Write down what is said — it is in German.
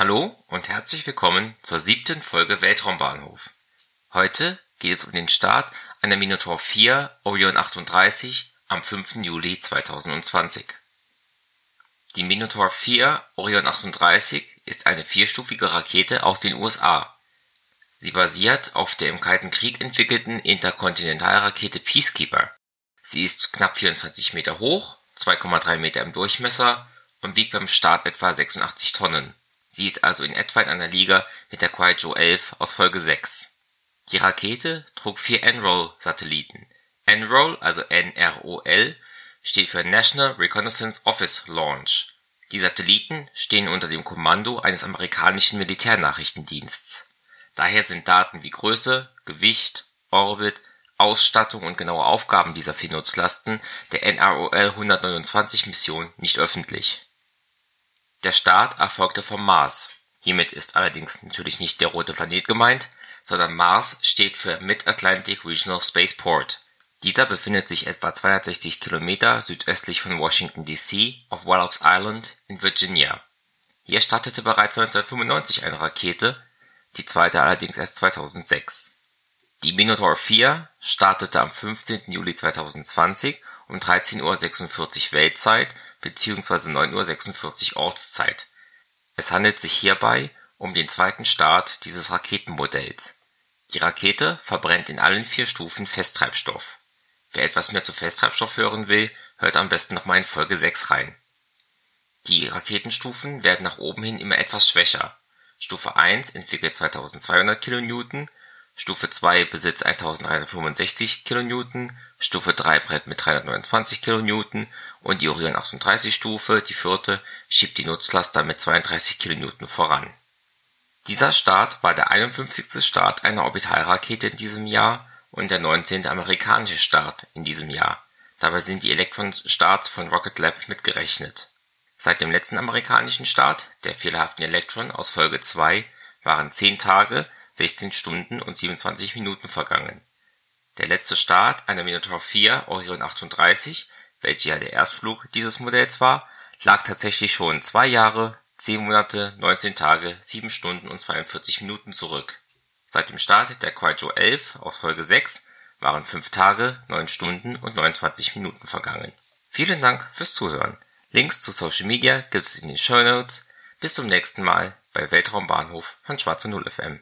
Hallo und herzlich willkommen zur siebten Folge Weltraumbahnhof. Heute geht es um den Start einer Minotaur 4 Orion 38 am 5. Juli 2020. Die Minotaur 4 Orion 38 ist eine vierstufige Rakete aus den USA. Sie basiert auf der im Kalten Krieg entwickelten Interkontinentalrakete Peacekeeper. Sie ist knapp 24 Meter hoch, 2,3 Meter im Durchmesser und wiegt beim Start etwa 86 Tonnen. Sie ist also in etwa in einer Liga mit der Kuaizhou 11 aus Folge 6. Die Rakete trug vier NROL-Satelliten. NROL, also N-R-O-L, steht für National Reconnaissance Office Launch. Die Satelliten stehen unter dem Kommando eines amerikanischen Militärnachrichtendiensts. Daher sind Daten wie Größe, Gewicht, Orbit, Ausstattung und genaue Aufgaben dieser vier Nutzlasten der NROL-129-Mission nicht öffentlich. Der Start erfolgte vom Mars. Hiermit ist allerdings natürlich nicht der rote Planet gemeint, sondern MARS steht für Mid-Atlantic Regional Spaceport. Dieser befindet sich etwa 260 Kilometer südöstlich von Washington D.C. auf Wallops Island in Virginia. Hier startete bereits 1995 eine Rakete, die zweite allerdings erst 2006. Die Minotaur 4 startete am 15. Juli 2020 um 13:46 Uhr Weltzeit bzw. 9:46 Uhr Ortszeit. Es handelt sich hierbei um den zweiten Start dieses Raketenmodells. Die Rakete verbrennt in allen vier Stufen Festtreibstoff. Wer etwas mehr zu Festtreibstoff hören will, hört am besten noch mal in Folge 6 rein. Die Raketenstufen werden nach oben hin immer etwas schwächer. Stufe 1 entwickelt 2200 kN, Stufe 2 besitzt 1365 kN, Stufe 3 brennt mit 329 kN und die Orion 38 Stufe, die vierte, schiebt die Nutzlast dann mit 32 kN voran. Dieser Start war der 51. Start einer Orbitalrakete in diesem Jahr und der 19. amerikanische Start in diesem Jahr, dabei sind die Electron-Starts von Rocket Lab mitgerechnet. Seit dem letzten amerikanischen Start, der fehlerhaften Electron aus Folge 2, waren 10 Tage, 16 Stunden und 27 Minuten vergangen. Der letzte Start einer Minotaur 4 Orion 38, welcher ja der Erstflug dieses Modells war, lag tatsächlich schon zwei Jahre, 10 Monate, 19 Tage, 7 Stunden und 42 Minuten zurück. Seit dem Start der Kuaizhou 11 aus Folge 6 waren 5 Tage, 9 Stunden und 29 Minuten vergangen. Vielen Dank fürs Zuhören. Links zu Social Media gibt es in den Show Notes. Bis zum nächsten Mal bei Weltraumbahnhof von Schwarze Null FM.